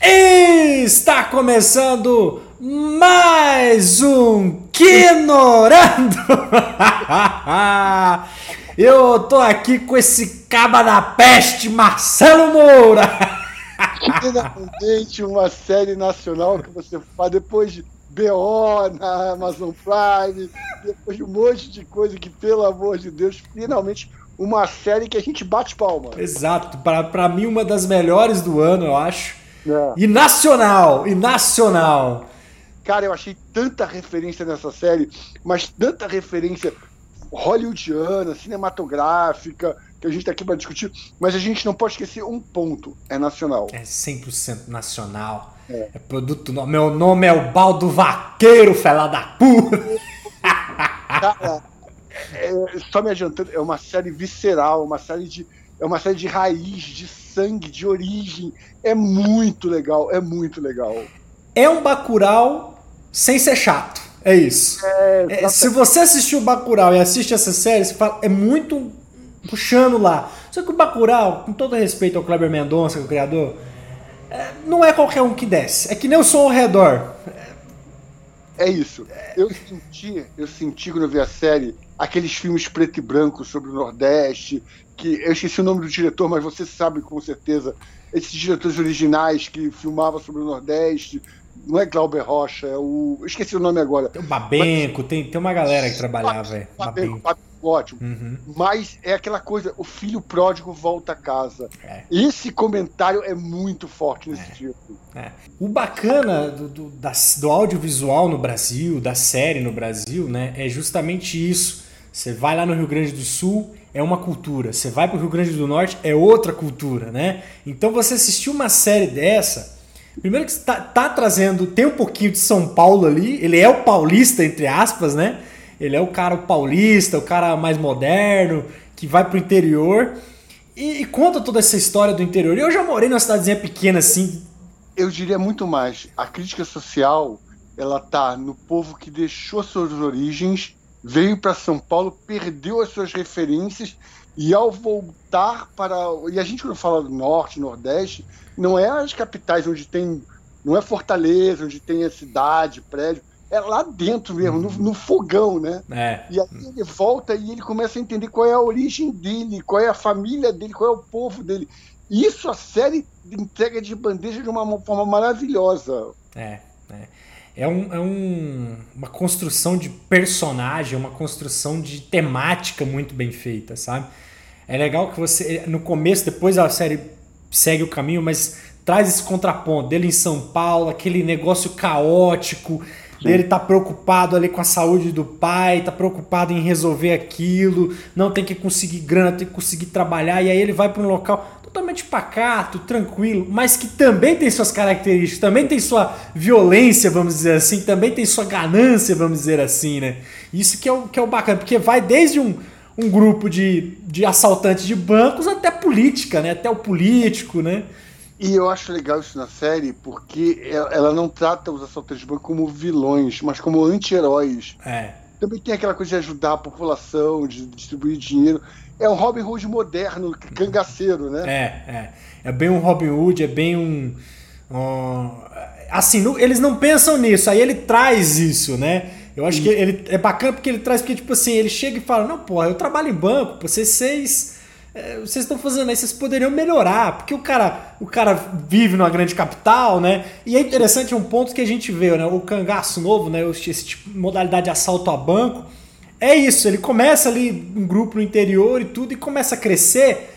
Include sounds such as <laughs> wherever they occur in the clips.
Está começando mais um Quinorando! <laughs> Eu tô aqui com esse caba da peste, Marcelo Moura! Finalmente uma série nacional que você faz depois de BO na Amazon Prime, depois de um monte de coisa que, pelo amor de Deus, finalmente uma série que a gente bate palma. Exato, para mim uma das melhores do ano, eu acho. É. E nacional, e nacional. Cara, eu achei tanta referência nessa série, mas tanta referência hollywoodiana, cinematográfica, que a gente tá aqui para discutir, mas a gente não pode esquecer um ponto, é nacional. É 100% nacional. É. é produto, meu nome é o Baldo Vaqueiro, fela da puta. Cara, é, só me adiantando, é uma série visceral, uma série de é uma série de raiz, de sangue, de origem. É muito legal, é muito legal. É um Bacurau sem ser chato. É isso. É, é, se você assistiu o Bacurau e assiste essa série, você fala, é muito puxando lá. Só que o Bacurau, com todo respeito ao Kleber Mendonça, que é o criador, é, não é qualquer um que desce. É que nem o som ao redor. É isso. Eu senti, eu senti quando eu vi a série aqueles filmes preto e branco sobre o Nordeste, que eu esqueci o nome do diretor, mas você sabe com certeza, esses diretores originais que filmavam sobre o Nordeste, não é Glauber Rocha, é o. Eu esqueci o nome agora. Tem o Babenco, mas, tem, tem uma galera que trabalhava. É. Babenco, Babenco, ótimo. Uhum. Mas é aquela coisa, o filho pródigo volta a casa. É. Esse comentário é muito forte nesse é. tipo. É. O bacana do, do, da, do audiovisual no Brasil, da série no Brasil, né, é justamente isso. Você vai lá no Rio Grande do Sul, é uma cultura. Você vai para o Rio Grande do Norte, é outra cultura, né? Então você assistir uma série dessa Primeiro que está tá trazendo, tem um pouquinho de São Paulo ali, ele é o paulista, entre aspas, né? Ele é o cara paulista, o cara mais moderno, que vai pro interior e, e conta toda essa história do interior. Eu já morei numa cidadezinha pequena assim. Eu diria muito mais. A crítica social, ela tá no povo que deixou suas origens, veio para São Paulo, perdeu as suas referências e ao voltar para. E a gente, quando fala do norte, nordeste, não é as capitais onde tem. Não é Fortaleza, onde tem a cidade, prédio. É lá dentro mesmo, no, no fogão, né? É. E aí ele volta e ele começa a entender qual é a origem dele, qual é a família dele, qual é o povo dele. Isso a série entrega de bandeja de uma forma maravilhosa. É, é. É, um, é um, uma construção de personagem, uma construção de temática muito bem feita, sabe? É legal que você, no começo, depois a série segue o caminho, mas traz esse contraponto dele em São Paulo, aquele negócio caótico, Sim. dele tá preocupado ali com a saúde do pai, tá preocupado em resolver aquilo, não tem que conseguir grana, tem que conseguir trabalhar, e aí ele vai para um local totalmente pacato, tranquilo, mas que também tem suas características, também tem sua violência, vamos dizer assim, também tem sua ganância, vamos dizer assim, né? Isso que é o, que é o bacana, porque vai desde um, um grupo de, de assaltantes de bancos até política, né? Até o político, né? E eu acho legal isso na série porque ela não trata os assaltantes de banco como vilões, mas como anti-heróis. É. Também tem aquela coisa de ajudar a população, de distribuir dinheiro é um Robin Hood moderno, cangaceiro, né? É, é. É bem um Robin Hood, é bem um. um assim, eles não pensam nisso, aí ele traz isso, né? Eu acho Sim. que ele é bacana porque ele traz, porque, tipo assim, ele chega e fala: Não, porra, eu trabalho em banco, vocês seis. É, vocês estão fazendo aí, vocês poderiam melhorar, porque o cara, o cara vive numa grande capital, né? E é interessante um ponto que a gente vê, né? O cangaço novo, né? Esse tipo, modalidade de assalto a banco é isso, ele começa ali um grupo no interior e tudo, e começa a crescer.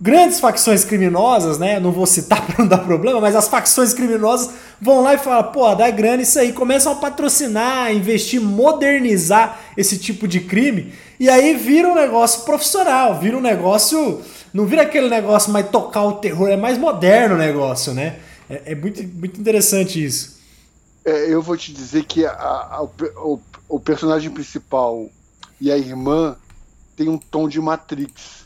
Grandes facções criminosas, né? Não vou citar <laughs> para não dar problema, mas as facções criminosas vão lá e falam: pô, dá grana isso aí. Começam a patrocinar, investir, modernizar esse tipo de crime. E aí vira um negócio profissional, vira um negócio. Não vira aquele negócio mais tocar o terror, é mais moderno o negócio, né? É, é muito, muito interessante isso. É, eu vou te dizer que a, a, o, o personagem principal, e a irmã tem um tom de Matrix,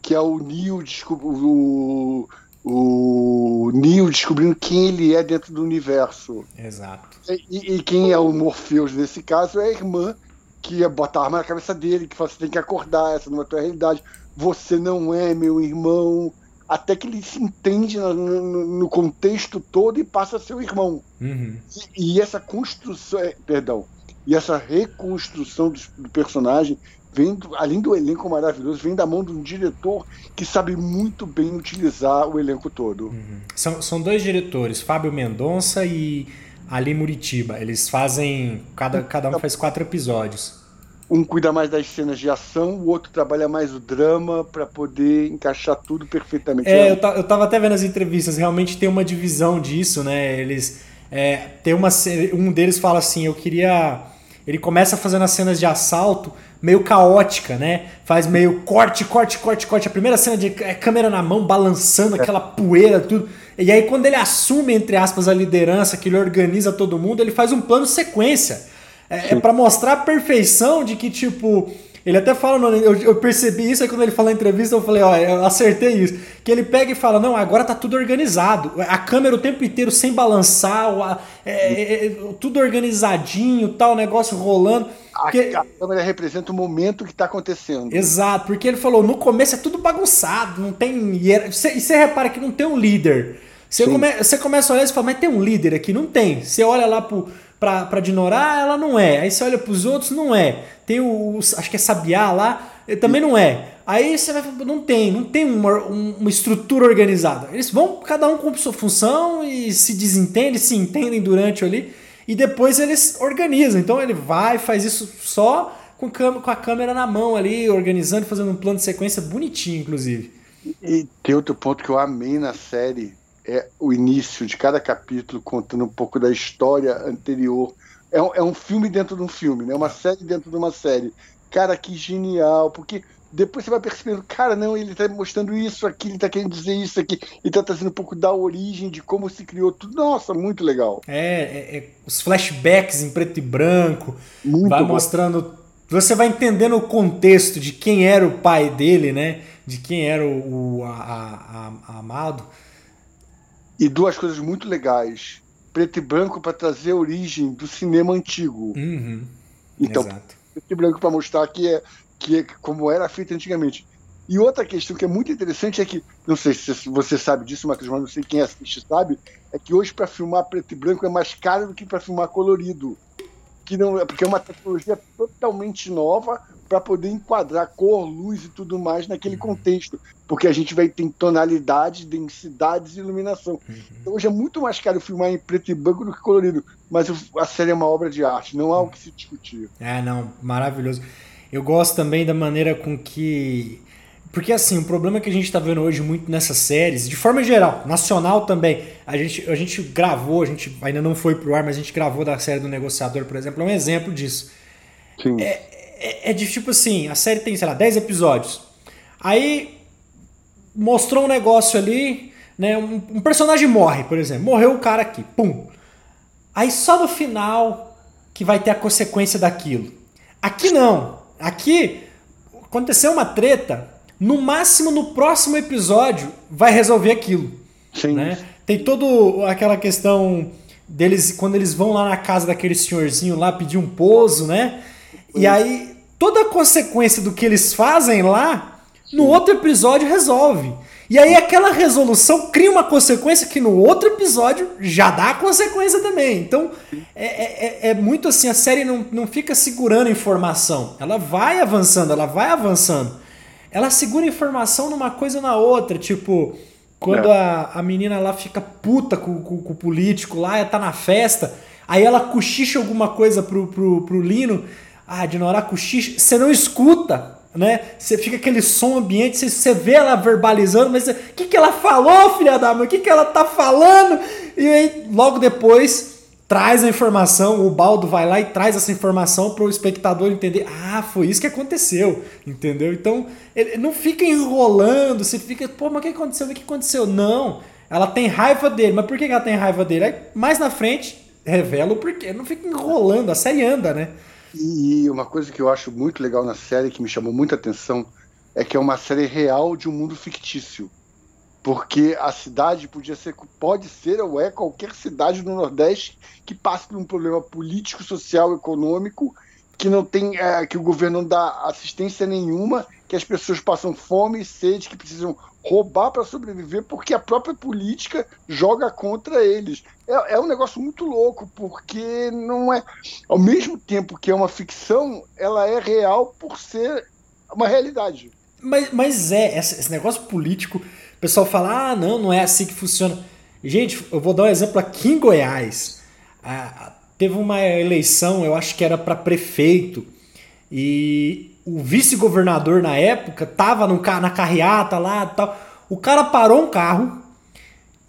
que é o Neo o, o Neo descobrindo quem ele é dentro do universo. Exato. E, e quem é o Morpheus nesse caso é a irmã que bota a arma na cabeça dele, que fala, você tem que acordar, essa não é a tua realidade. Você não é meu irmão. Até que ele se entende no, no, no contexto todo e passa a ser o irmão. Uhum. E, e, essa construção, é, perdão, e essa reconstrução do, do personagem vem, do, além do elenco maravilhoso, vem da mão de um diretor que sabe muito bem utilizar o elenco todo. Uhum. São, são dois diretores, Fábio Mendonça e Ali Muritiba. Eles fazem. Cada, cada um faz quatro episódios. Um cuida mais das cenas de ação, o outro trabalha mais o drama para poder encaixar tudo perfeitamente. É, eu, eu tava até vendo as entrevistas, realmente tem uma divisão disso, né? Eles. É, tem uma. Um deles fala assim: eu queria. Ele começa fazendo as cenas de assalto meio caótica, né? Faz meio corte, corte, corte, corte. A primeira cena de é, câmera na mão, balançando aquela poeira, tudo. E aí, quando ele assume, entre aspas, a liderança, que ele organiza todo mundo, ele faz um plano sequência. É, é para mostrar a perfeição de que, tipo. Ele até fala, eu, eu percebi isso aí quando ele falou na entrevista, eu falei, ó, eu acertei isso. Que ele pega e fala, não, agora tá tudo organizado. A câmera o tempo inteiro sem balançar, é, é, é, tudo organizadinho, tal, negócio rolando. Porque... A, a câmera representa o momento que está acontecendo. Exato, porque ele falou, no começo é tudo bagunçado, não tem. E você repara que não tem um líder. Você, come, você começa a olhar e fala, mas tem um líder aqui? Não tem. Você olha lá pro, pra, pra Dinorá, ela não é. Aí você olha pros outros, não é. Tem o, acho que é Sabiá lá, também não é. Aí você vai não tem, não tem uma, uma estrutura organizada. Eles vão cada um com sua função e se desentendem, se entendem durante ali e depois eles organizam. Então ele vai, faz isso só com, com a câmera na mão ali, organizando, fazendo um plano de sequência bonitinho, inclusive. E tem outro ponto que eu amei na série, é o início de cada capítulo contando um pouco da história anterior. É um, é um filme dentro de um filme, né? uma série dentro de uma série. Cara, que genial, porque depois você vai percebendo, cara, não, ele tá mostrando isso aqui, ele tá querendo dizer isso aqui, ele tá trazendo um pouco da origem, de como se criou tudo. Nossa, muito legal. É, é, é os flashbacks em preto e branco, muito vai bom. mostrando. Você vai entendendo o contexto de quem era o pai dele, né? De quem era o, o a, a, a Amado. E duas coisas muito legais. Preto e branco para trazer a origem do cinema antigo. Uhum. Então, Exato. preto e branco para mostrar que é que é como era feito antigamente. E outra questão que é muito interessante é que, não sei se você sabe disso, Marcos, mas não sei quem assiste sabe, é que hoje para filmar preto e branco é mais caro do que para filmar colorido. Que não, é, porque é uma tecnologia totalmente nova para poder enquadrar cor, luz e tudo mais naquele uhum. contexto. Porque a gente vai ter tonalidades, densidades e iluminação. Uhum. Então hoje é muito mais caro filmar em preto e branco do que colorido. Mas a série é uma obra de arte, não há o que se discutir. É, não, maravilhoso. Eu gosto também da maneira com que. Porque assim, o problema que a gente está vendo hoje muito nessas séries, de forma geral, nacional também, a gente, a gente gravou, a gente ainda não foi pro ar, mas a gente gravou da série do Negociador, por exemplo, é um exemplo disso. Sim. É, é, é de tipo assim, a série tem, sei lá, 10 episódios. Aí mostrou um negócio ali, né? Um, um personagem morre, por exemplo. Morreu o cara aqui, pum. Aí só no final que vai ter a consequência daquilo. Aqui não. Aqui aconteceu uma treta, no máximo no próximo episódio vai resolver aquilo. Sim. Né? Tem toda aquela questão deles quando eles vão lá na casa daquele senhorzinho lá pedir um pouso, né? E aí toda a consequência do que eles fazem lá, no outro episódio resolve. E aí aquela resolução cria uma consequência que no outro episódio já dá consequência também. Então é, é, é, é muito assim, a série não, não fica segurando informação. Ela vai avançando, ela vai avançando. Ela segura informação numa coisa ou na outra. Tipo, quando é. a, a menina lá fica puta com, com, com o político lá, ela tá na festa, aí ela cochicha alguma coisa pro, pro, pro Lino. Ah, de Norá cochicha, você não escuta né? Você fica aquele som ambiente, você, você vê ela verbalizando, mas o que, que ela falou, filha da mãe? O que, que ela tá falando? E aí, logo depois, traz a informação, o Baldo vai lá e traz essa informação para o espectador entender. Ah, foi isso que aconteceu, entendeu? Então, ele não fica enrolando, você fica, pô, mas o que aconteceu? O que aconteceu? Não, ela tem raiva dele, mas por que ela tem raiva dele? Aí, mais na frente, revela o porquê, não fica enrolando, a série anda, né? E uma coisa que eu acho muito legal na série, que me chamou muita atenção, é que é uma série real de um mundo fictício. Porque a cidade podia ser, pode ser ou é qualquer cidade do Nordeste que passe por um problema político, social, econômico, que não tem, é, que o governo não dá assistência nenhuma, que as pessoas passam fome e sede, que precisam roubar para sobreviver, porque a própria política joga contra eles. É, é, um negócio muito louco, porque não é, ao mesmo tempo que é uma ficção, ela é real por ser uma realidade. Mas, mas é, esse negócio político pessoal fala, ah, não, não é assim que funciona. Gente, eu vou dar um exemplo aqui em Goiás. Ah, teve uma eleição, eu acho que era para prefeito, e o vice-governador na época tava no, na carreata lá e tal. O cara parou um carro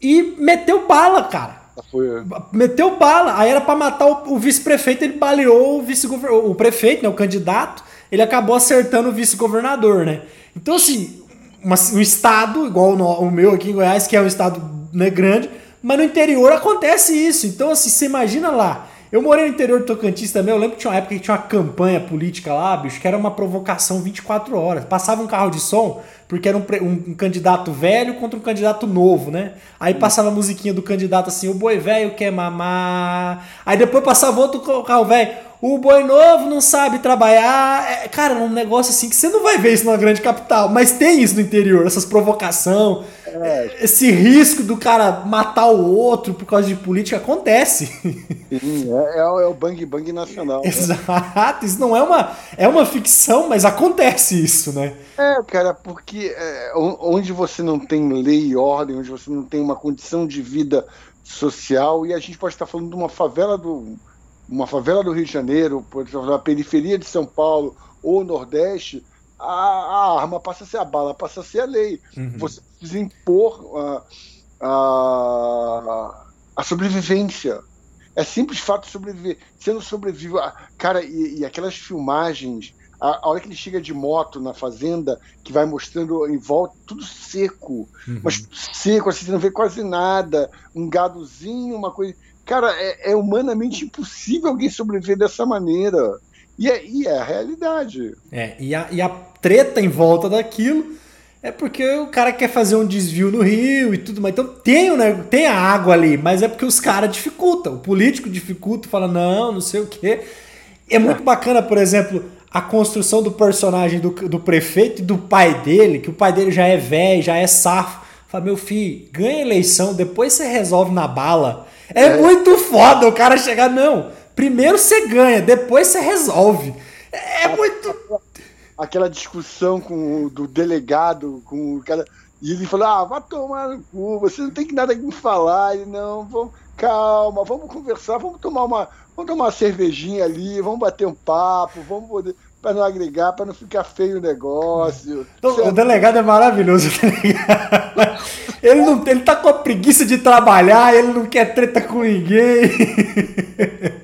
e meteu bala, cara. Foi. É. Meteu bala. Aí era para matar o, o vice-prefeito, ele baleou o vice-governador, o prefeito, né, o candidato. Ele acabou acertando o vice-governador, né? Então, assim, uma, um estado, igual no, o meu aqui em Goiás, que é um estado né, grande, mas no interior acontece isso. Então, assim, você imagina lá. Eu morei no interior do Tocantins também. Eu lembro que tinha uma época que tinha uma campanha política lá, bicho, que era uma provocação 24 horas. Passava um carro de som, porque era um, um, um candidato velho contra um candidato novo, né? Aí passava a musiquinha do candidato assim: o boi velho quer mamar. Aí depois passava outro carro velho o boi novo não sabe trabalhar. É, cara, é um negócio assim que você não vai ver isso numa grande capital, mas tem isso no interior, essas provocação, é. esse risco do cara matar o outro por causa de política acontece. Sim, é, é, o bang bang nacional. Né? Exato, isso não é uma é uma ficção, mas acontece isso, né? É, cara, porque é, onde você não tem lei e ordem, onde você não tem uma condição de vida social, e a gente pode estar falando de uma favela do uma favela do Rio de Janeiro, por exemplo, na periferia de São Paulo ou Nordeste, a, a, arma passa a ser a bala, passa a ser a lei. Uhum. Você precisa impor a, a, a, sobrevivência. É simples fato de sobreviver. Você não sobrevive. Cara, e, e aquelas filmagens, a, a, hora que ele chega de moto na fazenda, que vai mostrando em volta, tudo seco. Uhum. Mas seco, assim, você não vê quase nada. Um gadozinho, uma coisa Cara, é, é, humanamente impossível alguém sobreviver dessa maneira. E é, e é a realidade. É, e a, e a treta em volta daquilo é porque o cara quer fazer um desvio no rio e tudo mais. Então tem, né, tem a água ali, mas é porque os caras dificultam. O político dificulta, fala, não, não sei o quê. É muito é. bacana, por exemplo, a construção do personagem do, do prefeito e do pai dele, que o pai dele já é velho, já é safo. Fala, meu filho, ganha eleição, depois você resolve na bala. É, é, muito foda o cara chegar, não. Primeiro você ganha, depois você resolve. É, é muito. Aquela discussão com o do delegado, com o cara. E ele falou: ah, vai tomar no cu, você não tem nada que me falar. Ele, não, vamos, calma, vamos conversar, vamos tomar uma. Vamos tomar uma cervejinha ali, vamos bater um papo, vamos poder para não agregar, para não ficar feio o negócio. Então, o delegado é maravilhoso, tá ele, não, ele tá com a preguiça de trabalhar, ele não quer treta com ninguém.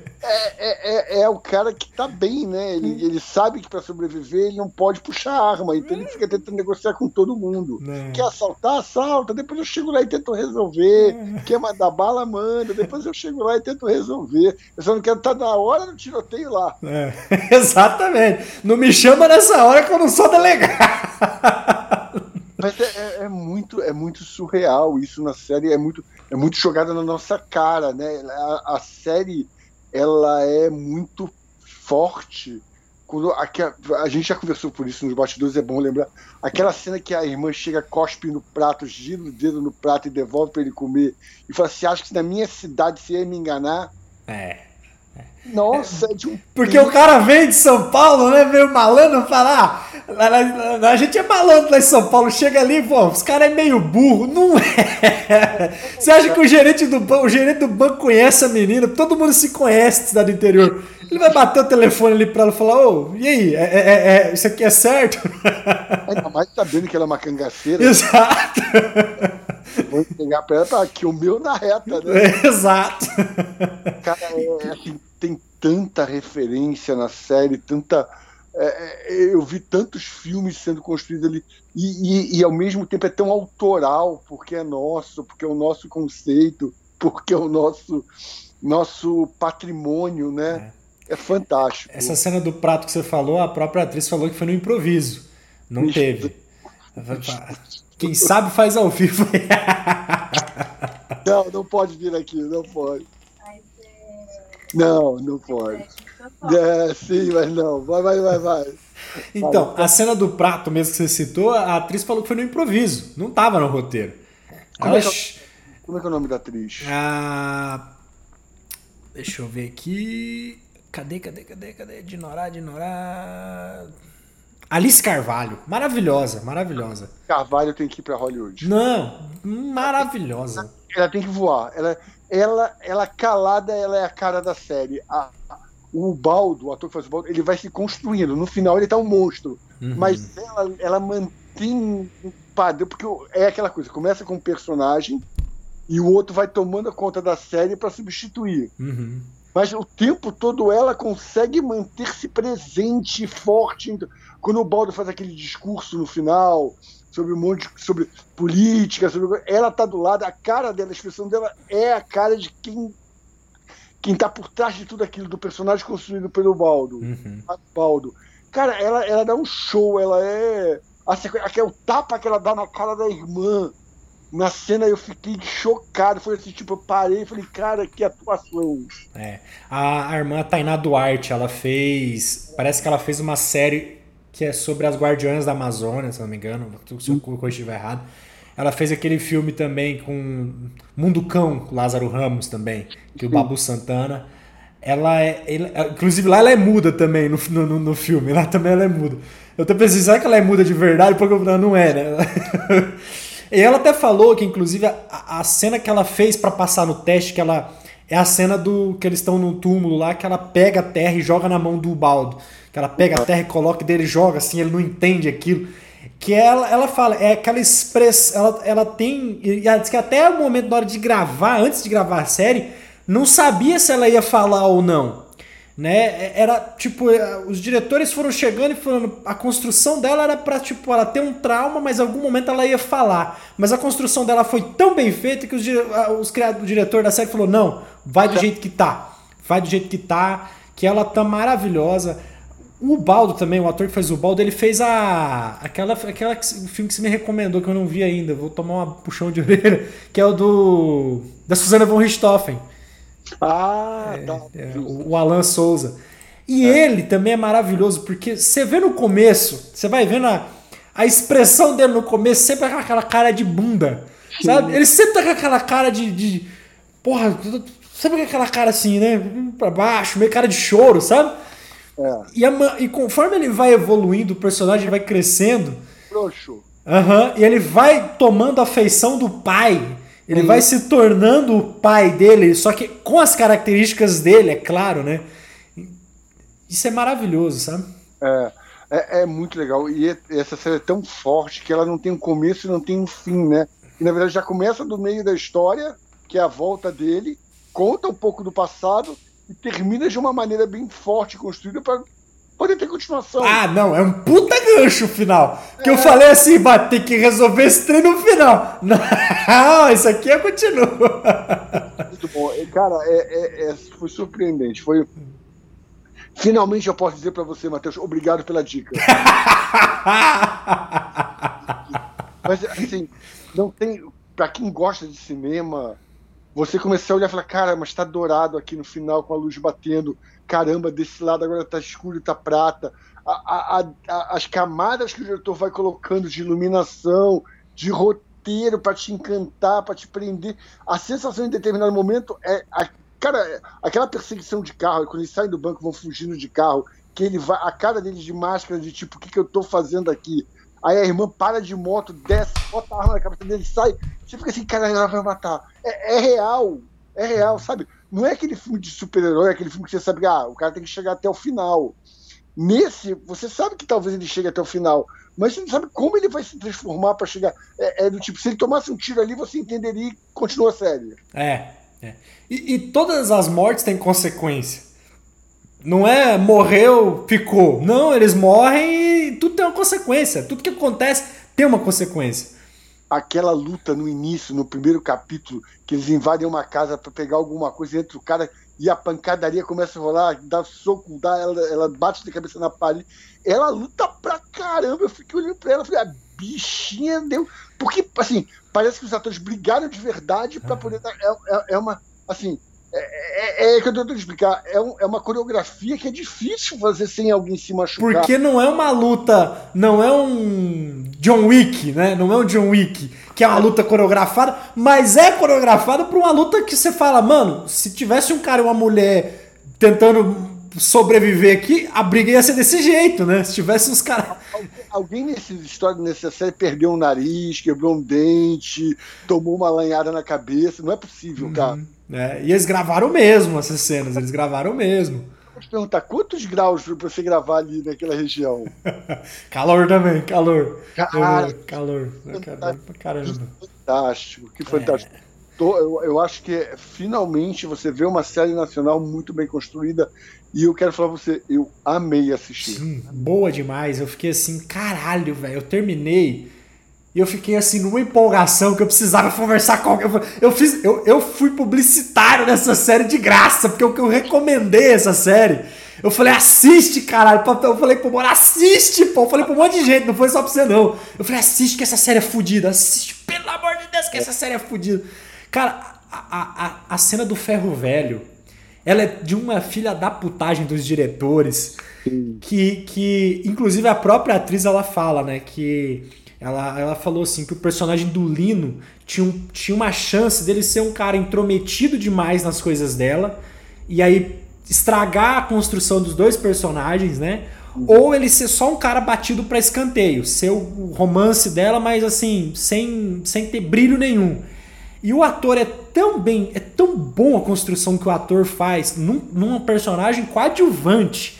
<laughs> É, é, é, é, o cara que tá bem, né? Ele, ele sabe que para sobreviver ele não pode puxar arma, então ele fica tentando negociar com todo mundo. É. Quer assaltar, assalta, depois eu chego lá e tento resolver. É. Quer mandar bala, manda, depois eu chego lá e tento resolver. Eu só não quero estar na hora do tiroteio lá. É. <laughs> Exatamente. Não me chama nessa hora que eu não sou delegado. <laughs> Mas é, é, é, muito, é muito surreal isso na série, é muito, é muito jogada na nossa cara, né? A, a série ela é muito forte. Quando a, a, gente já conversou por isso nos bastidores, é bom lembrar. Aquela cena que a irmã chega, cospe no prato, gira o dedo no prato e devolve para ele comer. E fala assim: acha que na minha cidade você ia me enganar? É. Nossa, é de um. Porque o cara vem de São Paulo, né? Meio malandro, falar. Ah, a gente é malandro lá em São Paulo, chega ali, pô, os caras é meio burro. Não é. <laughs> Você acha que o gerente do banco, o gerente do banco conhece a menina? Todo mundo se conhece, cidade interior. Ele vai bater o telefone ali pra ela e falar: Ô, e aí? É, é, é, isso aqui é certo? Ainda mais sabendo que ela é uma cangaceira. Exato. Vou pegar pra ela pra que o meu na reta, né? É, exato. Cara, é, assim, tem tanta referência na série, tanta. É, é, eu vi tantos filmes sendo construídos ali e, e, e, ao mesmo tempo é tão autoral porque é nosso, porque é o nosso conceito, porque é o nosso nosso patrimônio, né? É, é fantástico. Essa cena do prato que você falou, a própria atriz falou que foi no improviso, não Isso. teve. Quem sabe faz ao vivo. não, não pode vir aqui, não pode. Não, não pode. É, sim, mas não. Vai, vai, vai, vai. Então, a cena do prato mesmo que você citou, a atriz falou que foi no improviso. Não estava no roteiro. Como, Ela... é que, é como é que é o nome da atriz? Ah, deixa eu ver aqui. Cadê, cadê, cadê, cadê? Dinorar, Dinorar. Alice Carvalho. Maravilhosa, maravilhosa. Carvalho tem que ir pra Hollywood. Não, maravilhosa. Ela tem que voar. Ela, ela, ela calada, ela é a cara da série. A, o Baldo, o ator que faz o Baldo, ele vai se construindo. No final ele tá um monstro. Uhum. Mas ela, ela mantém um padrão, porque é aquela coisa, começa com um personagem e o outro vai tomando conta da série para substituir. Uhum. Mas o tempo todo ela consegue manter-se presente, forte. Quando o Baldo faz aquele discurso no final sobre um monte de, sobre política, sobre ela tá do lado, a cara dela, a expressão dela é a cara de quem quem tá por trás de tudo aquilo do personagem construído pelo Baldo. Uhum. Baldo. Cara, ela, ela dá um show, ela é aquele tapa que ela dá na cara da irmã. Na cena eu fiquei chocado. Foi assim, tipo, eu parei e falei, cara, que atuação. É. A, a irmã Tainá Duarte, ela fez. Parece que ela fez uma série que é sobre as Guardiãs da Amazônia, se não me engano, se eu, eu estiver errado. Ela fez aquele filme também com Mundo Cão, com Lázaro Ramos também, que o Babu Santana. Ela é. Ele, inclusive lá ela é muda também no, no, no, filme. Lá também ela é muda. Eu tô será que ela é muda de verdade? Porque não é, né? <laughs> e ela até falou que, inclusive, a, a cena que ela fez para passar no teste, que ela. É a cena do que eles estão no túmulo lá, que ela pega a terra e joga na mão do baldo que ela pega a terra e coloca dele joga assim, ele não entende aquilo. Que ela, ela fala, é aquela expressão, ela, ela tem, e ela diz que até o momento na hora de gravar, antes de gravar a série, não sabia se ela ia falar ou não. Né? Era tipo, os diretores foram chegando e falando, a construção dela era para tipo, ela ter um trauma, mas em algum momento ela ia falar. Mas a construção dela foi tão bem feita que os, os o diretor da série falou: "Não, vai do jeito que tá. Vai do jeito que tá, que ela tá maravilhosa". O Baldo também, o ator que faz o Baldo, ele fez a aquela, aquela filme que você me recomendou que eu não vi ainda. Vou tomar um puxão de <laughs> orelha, que é o do da Susana von Richthofen. Ah, é, tá. É, o, o Alan Souza. E é. ele também é maravilhoso, porque você vê no começo, você vai vendo a, a expressão dele no começo, sempre com aquela cara de bunda, sabe? Ele sempre tá com aquela cara de, de porra, sempre com aquela cara assim, né? Pra baixo, meio cara de choro, sabe? É. E, a, e, conforme ele vai evoluindo, o personagem vai crescendo. Frouxo. Uhum, e ele vai tomando a feição do pai. Ele vai se tornando o pai dele, só que com as características dele, é claro, né? Isso é maravilhoso, sabe? É, é, é muito legal. E essa série é tão forte que ela não tem um começo e não tem um fim, né? E na verdade já começa do meio da história, que é a volta dele, conta um pouco do passado e termina de uma maneira bem forte construída para poder ter continuação. Ah, não, é um puta gancho final. Que é. eu falei assim, vai ter que resolver esse treino no final. <laughs> Não, isso aqui é continua. Muito bom. Cara, é, é, é, foi surpreendente. Foi. Finalmente eu posso dizer para você, Matheus, obrigado pela dica. <laughs> Mas assim, não tem. Para quem gosta de cinema, você começar a olhar e falar, cara, mas tá dourado aqui no final com a luz batendo, caramba, desse lado agora tá escuro tá prata. A, a, a, as camadas que o diretor vai colocando de iluminação, de roteiro para te encantar, para te prender. A sensação em determinado momento é. Cara, aquela perseguição de carro, quando eles saem do banco vão fugindo de carro, que ele vai. A cara deles de máscara, de tipo, o que, que eu tô fazendo aqui? Aí a irmã para de moto, desce, bota a arma na cabeça dele, sai. Você fica assim, cara, ela vai matar. É, é real, é real, sabe? Não é aquele filme de super-herói, é aquele filme que você sabe que ah, o cara tem que chegar até o final. Nesse, você sabe que talvez ele chegue até o final, mas você não sabe como ele vai se transformar para chegar. É, é, do tipo, se ele tomasse um tiro ali, você entenderia e continua a série. É, é. E, e todas as mortes têm consequência. Não é morreu, ficou. Não, eles morrem e tudo tem uma consequência. Tudo que acontece tem uma consequência. Aquela luta no início, no primeiro capítulo, que eles invadem uma casa para pegar alguma coisa entre o cara e a pancadaria começa a rolar, dá soco, dá, ela, ela bate de cabeça na parede. Ela luta pra caramba. Eu fiquei olhando pra ela e falei, a bichinha deu. Porque, assim, parece que os atores brigaram de verdade para poder. Dar, é, é, é uma. Assim, é, é, é, que eu tô tentando explicar. É, um, é, uma coreografia que é difícil fazer sem alguém se machucar. Porque não é uma luta, não é um John Wick, né? Não é um John Wick, que é uma luta coreografada, mas é coreografada pra uma luta que você fala, mano, se tivesse um cara e uma mulher tentando sobreviver aqui, a briga ia ser desse jeito, né? Se tivesse uns caras. Alguém nessa história, nessa série, perdeu um nariz, quebrou um dente, tomou uma lanhada na cabeça. Não é possível, uhum. Cara. É, e eles gravaram mesmo essas cenas, eles gravaram mesmo. Vou te perguntar, quantos graus pra você gravar ali naquela região? <laughs> calor também, calor. Cara, calor. Caramba, caramba. Fantástico, que fantástico. É. Eu, eu acho que finalmente você vê uma série nacional muito bem construída e eu quero falar pra você, eu amei assistir. Sim, boa demais. Eu fiquei assim, caralho, velho. Eu terminei e eu fiquei assim numa empolgação que eu precisava conversar com alguém. Eu, fiz, eu, eu fui publicitário nessa série de graça, porque eu, eu recomendei essa série. Eu falei, assiste, caralho. Eu falei pro Moro, assiste, pô. Eu falei pra um monte de gente, não foi só pra você, não. Eu falei, assiste que essa série é fodida. Assiste, pelo amor de Deus, que essa série é fodida. Cara, a, a, a cena do ferro velho, ela é de uma filha da putagem dos diretores. Que, que, inclusive, a própria atriz ela fala, né? Que ela, ela falou assim que o personagem do Lino tinha, um, tinha uma chance dele ser um cara intrometido demais nas coisas dela e aí estragar a construção dos dois personagens, né? Ou ele ser só um cara batido para escanteio, ser o romance dela, mas assim, sem, sem ter brilho nenhum. E o ator é tão bem, é tão bom a construção que o ator faz num, num personagem coadjuvante.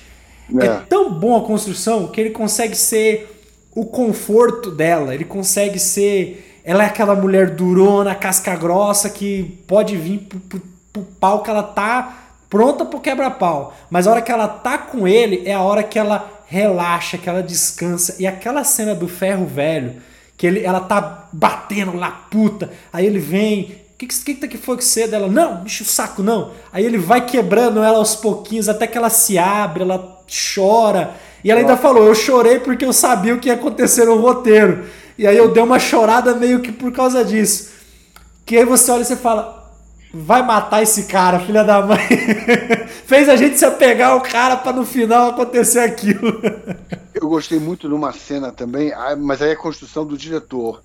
É. é tão bom a construção que ele consegue ser o conforto dela. Ele consegue ser. Ela é aquela mulher durona, casca grossa, que pode vir pro, pro, pro pau que ela tá pronta pro quebra-pau. Mas a hora que ela tá com ele é a hora que ela relaxa, que ela descansa. E aquela cena do ferro velho, que ele, ela tá batendo lá, puta. Aí ele vem. Que, que, que, que foi que você dela? Não, enche o saco, não. Aí ele vai quebrando ela aos pouquinhos, até que ela se abre, ela chora. E ela ainda falou: eu chorei porque eu sabia o que ia acontecer no roteiro. E aí eu dei uma chorada meio que por causa disso. Que aí você olha e você fala: vai matar esse cara, filha da mãe. <laughs> Fez a gente se apegar ao cara para no final acontecer aquilo. <laughs> eu gostei muito de uma cena também, ah, mas aí é a construção do diretor.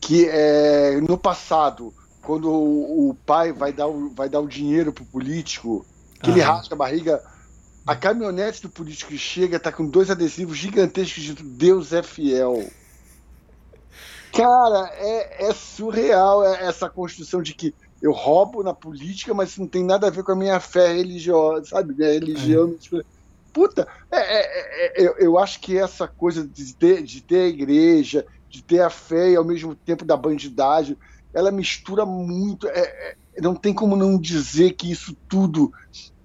Que é, no passado, quando o, pai vai dar o, vai dar o dinheiro pro político, que ele rasga a barriga a caminhonete do político que chega tá com dois adesivos gigantescos de Deus é fiel. Cara, é, é surreal essa construção de que eu roubo na política, mas isso não tem nada a ver com a minha fé religiosa, sabe? Minha religião. É. Puta, é, é, é, eu acho que essa coisa de ter, de ter a igreja, de ter a fé e ao mesmo tempo da bandidagem, ela mistura muito. É, é, não tem como não dizer que isso tudo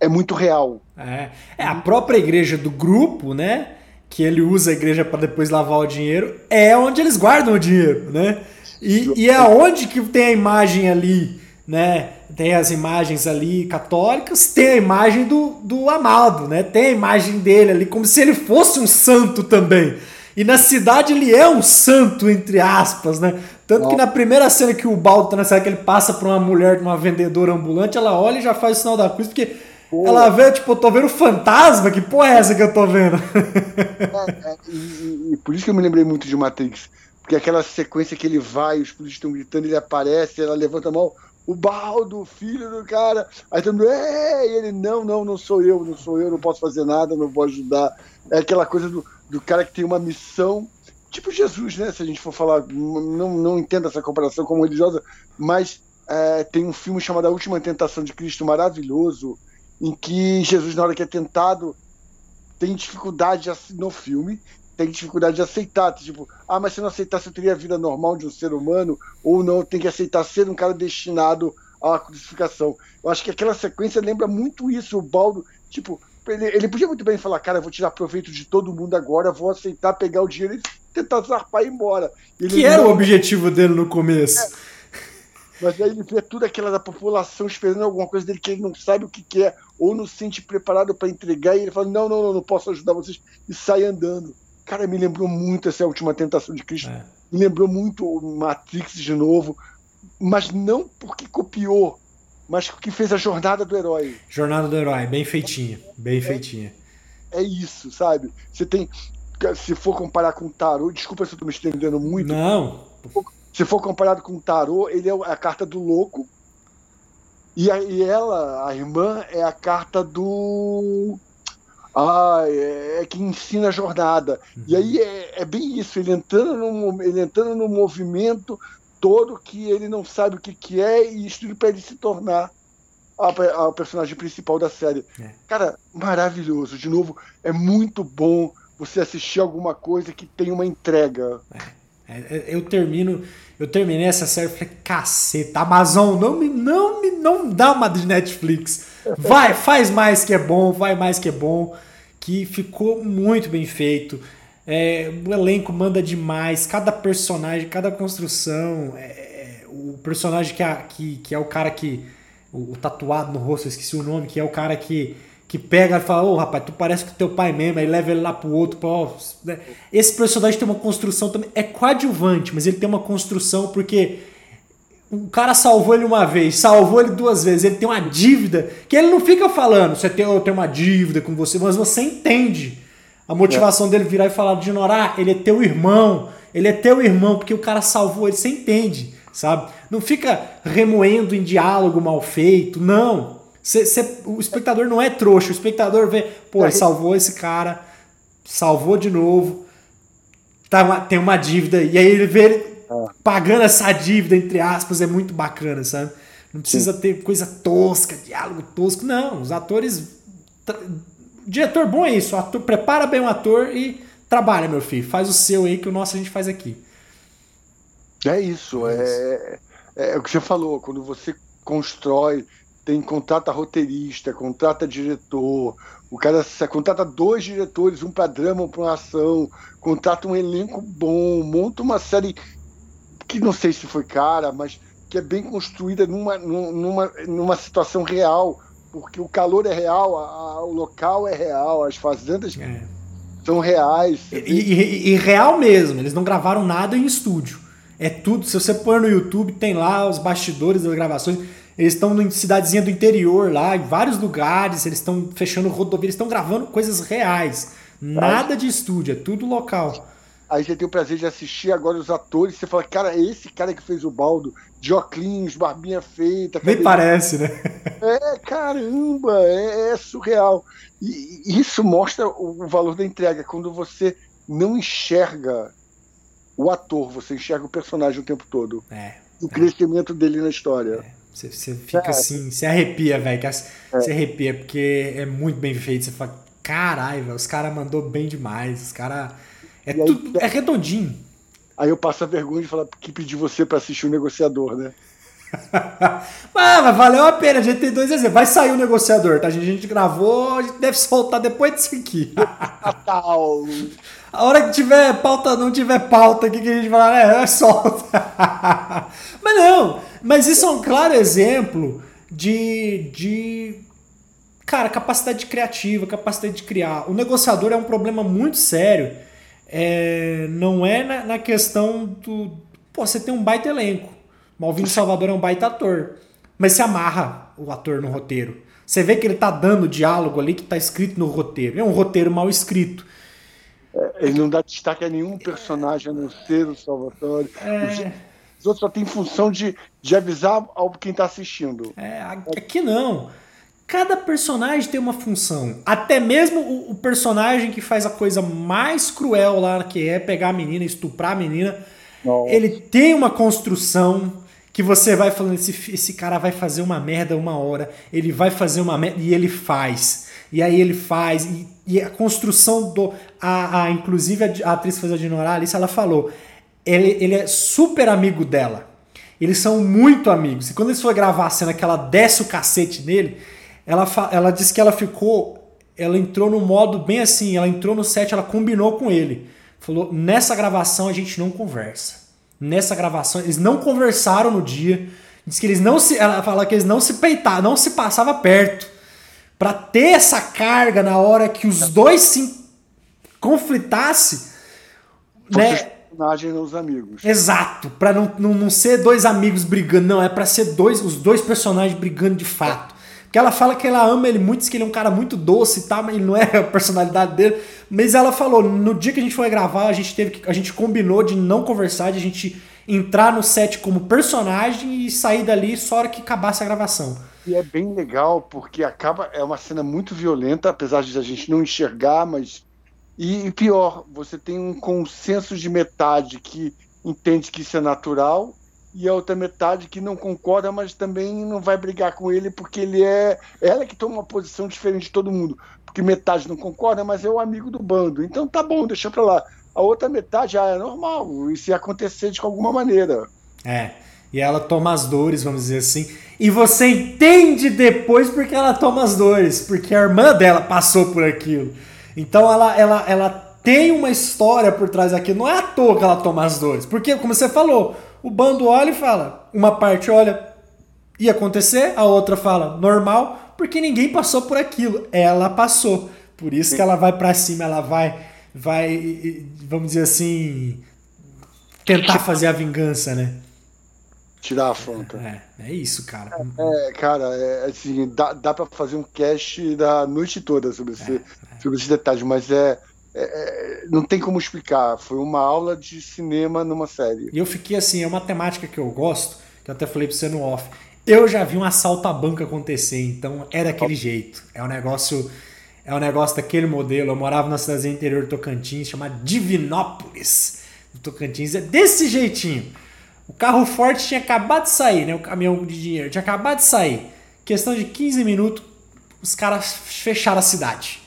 é muito real. É, é a própria igreja do grupo, né? Que ele usa a igreja para depois lavar o dinheiro, é onde eles guardam o dinheiro, né? E, e é onde que tem a imagem ali, né? Tem as imagens ali católicas, tem a imagem do, do amado, né? Tem a imagem dele ali, como se ele fosse um santo também. E na cidade ele é um santo, entre aspas, né? Tanto que na primeira cena que o Baldo tá nessa que ele passa por uma mulher, uma vendedora ambulante, ela olha e já faz o sinal da cruz, porque Pô. ela vê, tipo, eu tô vendo fantasma, que porra é essa que eu tô vendo? É, é, e, e, por isso que eu me lembrei muito de Matrix. Porque aquela sequência que ele vai, os polícias estão gritando, ele aparece, ela levanta a mão, o Baldo, filho do cara. Aí todo mundo, e ele, não, não, não sou eu, não sou eu, não posso fazer nada, não vou ajudar. É aquela coisa do, do cara que tem uma missão, tipo Jesus, né? Se a gente for falar, não, não entendo essa comparação como religiosa, mas é, tem um filme chamado A Última Tentação de Cristo maravilhoso, em que Jesus, na hora que é tentado, tem dificuldade no filme, tem dificuldade de aceitar. Tipo, ah, mas se não aceitasse, eu teria a vida normal de um ser humano, ou não, tem que aceitar ser um cara destinado à crucificação. Eu acho que aquela sequência lembra muito isso, o Baldo, tipo, ele, ele, podia muito bem falar, cara, eu vou tirar proveito de todo mundo agora, vou aceitar pegar o dinheiro e tentar zarpar e ir embora. Ele que era não... o objetivo dele no começo. É. Mas aí ele vê tudo aquela da população esperando alguma coisa dele que ele não sabe o que quer, é, ou não se sente preparado para entregar, e ele fala: não, não, não, não posso ajudar vocês, e sai andando. Cara, me lembrou muito essa última tentação de Cristo. É. Me lembrou muito Matrix de novo, mas não porque copiou, mas porque fez a jornada do herói. Jornada do herói, bem feitinha, bem é, feitinha. É isso, sabe? Você tem, se for comparar com o tarô, desculpa se eu tô me estendendo muito. Não. Se for comparado com o tarô, ele é a carta do louco. E, a, e ela, a irmã, é a carta do ah, é, é, que ensina a jornada. Uhum. E aí é, é, bem isso, ele entrando, no, ele entrando no movimento todo que ele não sabe o que, que é e isso para ele se tornar a, a, personagem principal da série. É. Cara, maravilhoso. De novo, é muito bom você assistir alguma coisa que tem uma entrega. É, é, eu termino, eu terminei essa série e falei, caceta, Amazon, não me, não me, não dá uma de Netflix. Vai, faz mais que é bom, vai mais que é bom. Que ficou muito bem feito. É, o elenco manda demais, cada personagem, cada construção. É, é o personagem que é, que, que é o cara que. O, o, tatuado no rosto, eu esqueci o nome, que é o cara que, que pega e fala: Ô oh, rapaz, tu parece que teu pai mesmo, aí leva ele lá pro outro. Pro, né? Esse personagem tem uma construção também. É coadjuvante, mas ele tem uma construção porque o cara salvou ele uma vez, salvou ele duas vezes, ele tem uma dívida que ele não fica falando, você tem, eu tenho uma dívida com você, mas você entende a motivação é. dele virar e falar de Norá, ele é teu irmão, ele é teu irmão, porque o cara salvou ele, você entende, sabe? Não fica remoendo em diálogo mal feito, não. Cê, cê, o espectador não é trouxa, o espectador vê, pô, ele salvou esse cara, salvou de novo, tá tem uma dívida, e aí ele vê ele pagando essa dívida, entre aspas, é muito bacana, sabe? Não precisa Sim. ter coisa tosca, diálogo tosco. Não, os atores. O diretor bom é isso. Ator, prepara bem o ator e trabalha, meu filho. Faz o seu aí que o nosso a gente faz aqui. É isso. É, é, é, o que você falou. Quando você constrói, tem contrata roteirista, contrata diretor, o cara contrata dois diretores, um para drama, um para ação, contrata um elenco bom, monta uma série que não sei se foi cara, mas que é bem construída numa, numa, numa situação real, porque o calor é real, a, a, o local é real, as fazendas é. são reais. E, e, e, real mesmo, eles não gravaram nada em estúdio. É tudo, se você pôr no YouTube, tem lá os bastidores das gravações. Eles estão em cidadezinha do interior lá, em vários lugares, eles estão fechando rodovia, eles estão gravando coisas reais. Nada de estúdio, é tudo local. Aí você tem o prazer de assistir agora os atores, você fala, cara, é esse cara que fez o baldo, de óculos, barbinha feita. Nem parece, né? É, caramba, é, é surreal. E, isso mostra o, o valor da entrega, quando você não enxerga o ator, você enxerga o personagem o tempo todo. É. O é. crescimento dele na história. É. Você, você fica é. assim, você arrepia, velho. Você é. arrepia, porque é muito bem feito. Você fala, caralho, velho, os caras mandou bem demais. Os caras é, tudo, é redondinho. Aí eu passo a vergonha de falar que pedi você para assistir o negociador, né? <laughs> ah, mas valeu a pena, a gente tem dois exemplos. Vai sair o negociador, tá? A gente, a gente gravou, a gente deve soltar depois disso aqui. <laughs> a hora que tiver pauta, não tiver pauta aqui que a gente lá, é, é solta. <laughs> mas não, mas isso é um claro exemplo de, de cara, capacidade criativa, capacidade de criar. O negociador é um problema muito sério é, não é na, na, questão do. Pô, você tem um baita elenco. Malvino Salvador é um baita ator. Mas se amarra o ator no roteiro. Você vê que ele tá dando diálogo ali que tá escrito no roteiro. É um roteiro mal escrito. É, ele não dá destaque a nenhum personagem a não ser o Salvatore. É... Os outros só tem função de, de avisar ao quem tá assistindo. É, aqui não. Cada personagem tem uma função. Até mesmo o, o, personagem que faz a coisa mais cruel lá, que é pegar a menina, estuprar a menina, Nossa. ele tem uma construção que você vai falando, esse, esse cara vai fazer uma merda uma hora, ele vai fazer uma merda, e ele faz. E aí ele faz, e, e a construção do. A, a, inclusive a, a atriz que faz a Dinora Alice, ela falou. Ele, ele é super amigo dela. Eles são muito amigos. E quando eles foram gravar a cena que ela desce o cacete nele, ela, ela disse que ela ficou. Ela entrou no modo bem assim, ela entrou no set, ela combinou com ele. Falou: nessa gravação a gente não conversa. Nessa gravação, eles não conversaram no dia. Diz que eles não se. Ela fala que eles não se peitavam, não se passava perto. Para ter essa carga na hora que os dois se conflitasse né? personagem os amigos. Exato, pra não, não, não ser dois amigos brigando, não, é pra ser dois, os dois personagens brigando de fato. Porque ela fala que ela ama ele muito, diz que ele é um cara muito doce e tal, mas ele não é <laughs> a personalidade dele. Mas ela falou, no dia que a gente foi gravar, a gente teve que, a gente combinou de não conversar, de a gente entrar no set como personagem e sair dali só hora que acabasse a gravação. E é bem legal, porque acaba. É uma cena muito violenta, apesar de a gente não enxergar, mas e pior, você tem um consenso de metade que entende que isso é natural e a outra metade que não concorda, mas também não vai brigar com ele porque ele é ela que toma uma posição diferente de todo mundo, porque metade não concorda, mas é o amigo do bando. Então tá bom, deixa para lá. A outra metade ah, é normal, isso ia acontecer de alguma maneira. É. E ela toma as dores, vamos dizer assim. E você entende depois porque ela toma as dores, porque a irmã dela passou por aquilo. Então ela, ela, ela tem uma história por trás daquilo. Não é à toa que ela toma as dores. Porque, como você falou, o bando olha e fala. Uma parte olha, ia acontecer, a outra fala, normal, porque ninguém passou por aquilo. Ela passou. Por isso que ela vai para cima, ela vai, vai, vamos dizer assim, tentar fazer a vingança, né? Tirar a afronta. É, é isso, cara. É, cara, é, assim, dá, dá pra fazer um cast da noite toda sobre, esse, é, sobre esses detalhes, mas é, é, não tem como explicar. Foi uma aula de cinema numa série. E eu fiquei assim, é uma temática que eu gosto, que eu até falei pra você no off. Eu já vi um assalto à banca acontecer, então é daquele jeito. É um negócio. É um negócio daquele modelo. Eu morava na cidade interior do Tocantins, chamada Divinópolis. Do Tocantins é desse jeitinho. O carro forte tinha acabado de sair, né? O caminhão de dinheiro tinha acabado de sair. Questão de 15 minutos, os caras fecharam a cidade.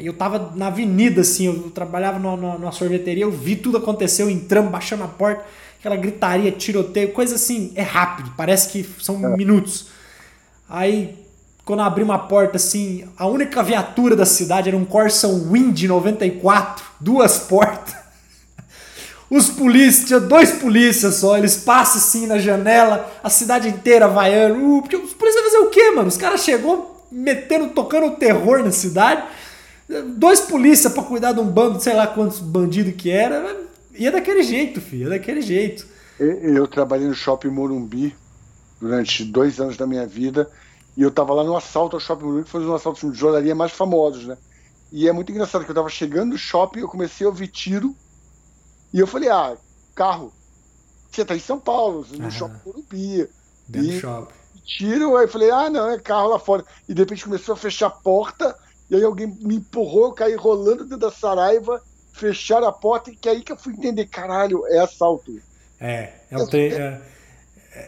E eu tava na avenida, assim, eu trabalhava numa, numa sorveteria, eu vi tudo acontecer, entramos, baixando a porta, aquela gritaria, tiroteio, coisa assim, é rápido, parece que são é. minutos. Aí, quando abri uma porta, assim, a única viatura da cidade era um Corsa Wind 94, duas portas. Os polícias, tinha dois polícias só, eles passam assim na janela, a cidade inteira vaiando. Uh, os polícias fazer o quê, mano? Os caras chegou metendo, tocando terror na cidade. Dois polícias para cuidar de um bando, sei lá quantos bandidos que era. Ia daquele jeito, filho, ia daquele jeito. Eu trabalhei no shopping Morumbi durante dois anos da minha vida e eu tava lá no assalto ao shopping Morumbi, que foi um dos assaltos de joalharia mais famosos, né? E é muito engraçado que eu tava chegando no shopping, eu comecei a ouvir tiro e eu falei, ah, carro. Você tá em São Paulo, no uhum. shopping Morumbi. Dentro e shopping. Tiro, aí eu falei, ah, não, é carro lá fora. E de repente começou a fechar a porta, e aí alguém me empurrou, eu caí rolando dentro da Saraiva, fecharam a porta, e que aí que eu fui entender, caralho, é assalto. É, é, é, é,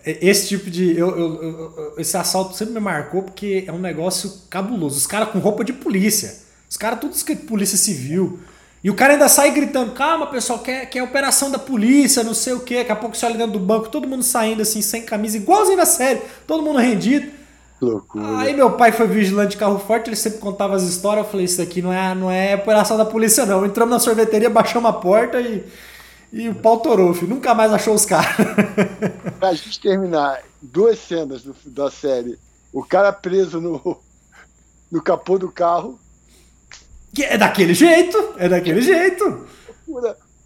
é, esse tipo de. Eu, eu, eu, esse assalto sempre me marcou porque é um negócio cabuloso. Os caras com roupa de polícia. Os caras todos que polícia civil. E o cara ainda sai gritando: calma, pessoal, quer, quer operação da polícia, não sei o quê. Daqui a pouco você olha dentro do banco, todo mundo saindo assim, sem camisa, igualzinho na série, todo mundo rendido. Loucura. Aí meu pai foi vigilante de carro forte, ele sempre contava as histórias. Eu falei: Isso aqui não é, não é operação da polícia, não. Entramos na sorveteria, baixamos a porta e, e o pau torou, filho. Nunca mais achou os caras. <laughs> pra gente terminar, duas cenas do, da série: o cara preso no, no capô do carro que é daquele jeito, é daquele jeito.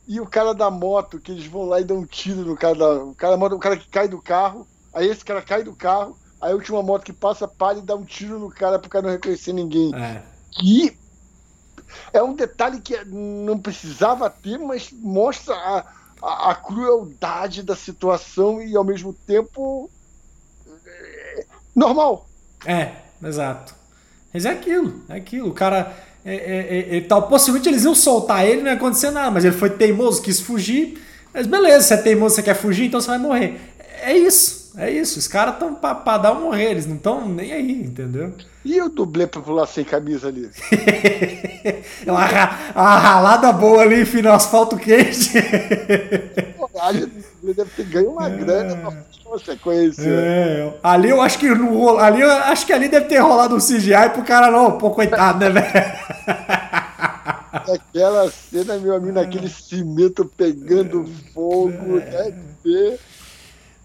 E o cara da moto, que eles vão lá e dão um tiro no cara da. O cara, o cara que cai do carro, aí esse cara cai do carro, aí a última moto que passa para e dá um tiro no cara pro cara não reconhecer ninguém. É. E é um detalhe que não precisava ter, mas mostra a, a, a crueldade da situação e ao mesmo tempo é, normal. É, exato. Mas é aquilo, é aquilo. O cara é, é, é, tal. Possivelmente eles iam soltar ele, não ia acontecer nada, mas ele foi teimoso, quis fugir. Mas beleza, você é teimoso, você quer fugir, então você vai morrer. É isso, é isso. Os caras estão pra, pra, dar ou morrer, eles não estão nem aí, entendeu? E o dublê pra pular sem camisa ali? <laughs> é uma, uma ralada boa ali, final asfalto quente. deve ter ganho uma é. grana pra sequência. É. Ali eu acho que no ali eu acho que ali deve ter rolado um CGI pro cara não, pô, coitado, né, velho? Aquela cena, meu amigo, naquele cimento pegando fogo, é. deve ter.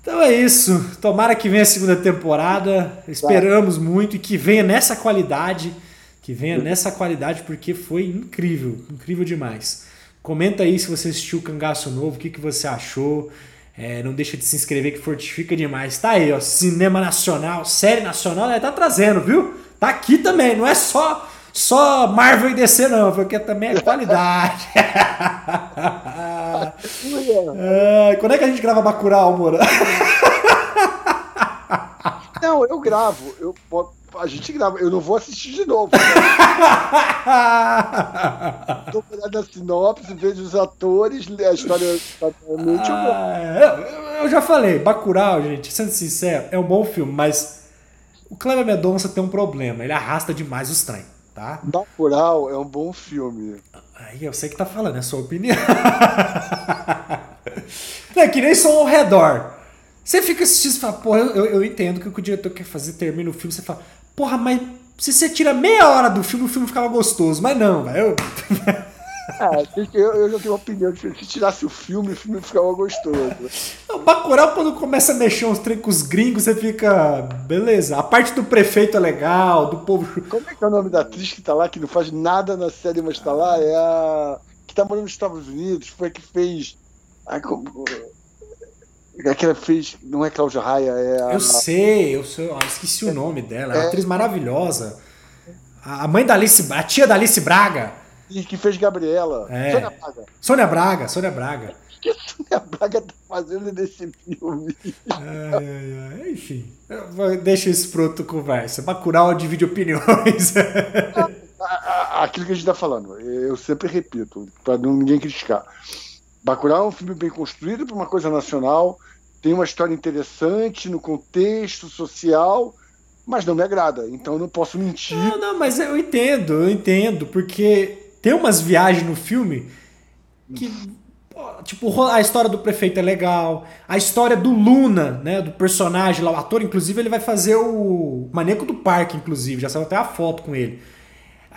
Então é isso. Tomara que venha a segunda temporada. Esperamos muito e que venha nessa qualidade. Que venha nessa qualidade, porque foi incrível. Incrível demais. Comenta aí se você assistiu o Cangaço Novo, o que, que você achou. É, não deixa de se inscrever que fortifica demais. Tá aí, ó. Cinema nacional, série nacional, né? Tá trazendo, viu? Tá aqui também, não é só só Marvel e DC, não, porque também é qualidade. é, quando é que a gente grava Bacurau, Moura? Não, eu gravo. Eu, a gente grava. Eu não vou assistir de novo. Estou olhando a sinopse, vejo os atores, a história totalmente. Ah, eu, eu já falei, Bacurau, gente, sendo sincero, é um bom filme, mas o Kleber Mendonça tem um problema. Ele arrasta demais os trem, tá? Bacurau é um bom filme. Aí eu sei que tá falando, é sua opinião. Não, é que nem som ao redor. Você fica assistindo e fala, porra, eu, eu, entendo que o que o diretor quer fazer, termina o filme, você fala, porra, mas se você tira meia hora do filme, o filme ficava gostoso. Mas não, velho. <laughs> É, eu, eu já tenho uma opinião que se tirasse o filme, o filme ficava gostoso. O Bacurau, quando começa a mexer uns trem com os gringos, você fica. Beleza. A parte do prefeito é legal, do povo. Como é que é o nome da atriz que tá lá, que não faz nada na série, mas tá lá? É a. que tá morando nos Estados Unidos, foi a que fez. A... É que ela fez, não é Cláudia Raia, é a... Eu sei, eu, sei, eu esqueci o nome dela, é uma atriz maravilhosa. A mãe da Alice, a tia da Alice Braga. E que fez Gabriela. É. Sônia Braga. Sônia Braga, Sônia Braga. O que a Sônia Braga tá fazendo nesse filme? Ai, ai, ai. Enfim, deixa isso para outra conversa. Bacurau divide opiniões. <laughs> Aquilo que a gente tá falando, eu sempre repito, para ninguém criticar. Bacurau é um filme bem construído para uma coisa nacional, tem uma história interessante no contexto social, mas não me agrada. Então eu não posso mentir. Não, não, mas eu entendo, eu entendo, porque tem umas viagens no filme que tipo a história do prefeito é legal, a história do Luna, né, do personagem lá, o ator, inclusive ele vai fazer o maneco do parque, inclusive, já saiu até a foto com ele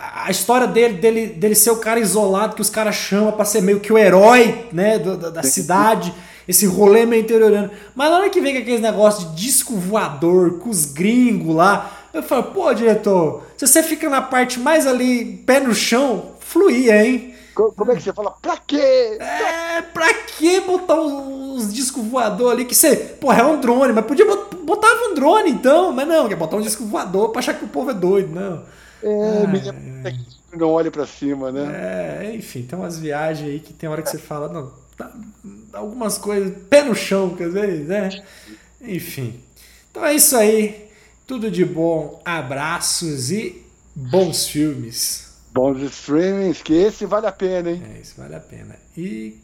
a história dele, dele, dele ser o cara isolado que os caras chamam para ser meio que o herói né, da, da cidade, esse rolê meio interiorano. Mas na hora que vem com aqueles negócios de disco voador com os gringos lá, eu falo, pô, diretor, se você fica na parte mais ali, pé no chão, fluía, hein? Como é que você fala? Pra quê? É, pra que botar uns discos voador ali? Que você, porra, é um drone, mas podia botar um drone então, mas não, quer botar um disco voador pra achar que o povo é doido, não. É, é. não olha para cima, né? É, enfim, tem umas viagens aí que tem hora que você fala, não, tá, algumas coisas, pé no chão, quer dizer, né? Enfim. Então é isso aí. Tudo de bom, abraços e bons filmes. Bons streamings, que esse vale a pena, hein? É, esse vale a pena. E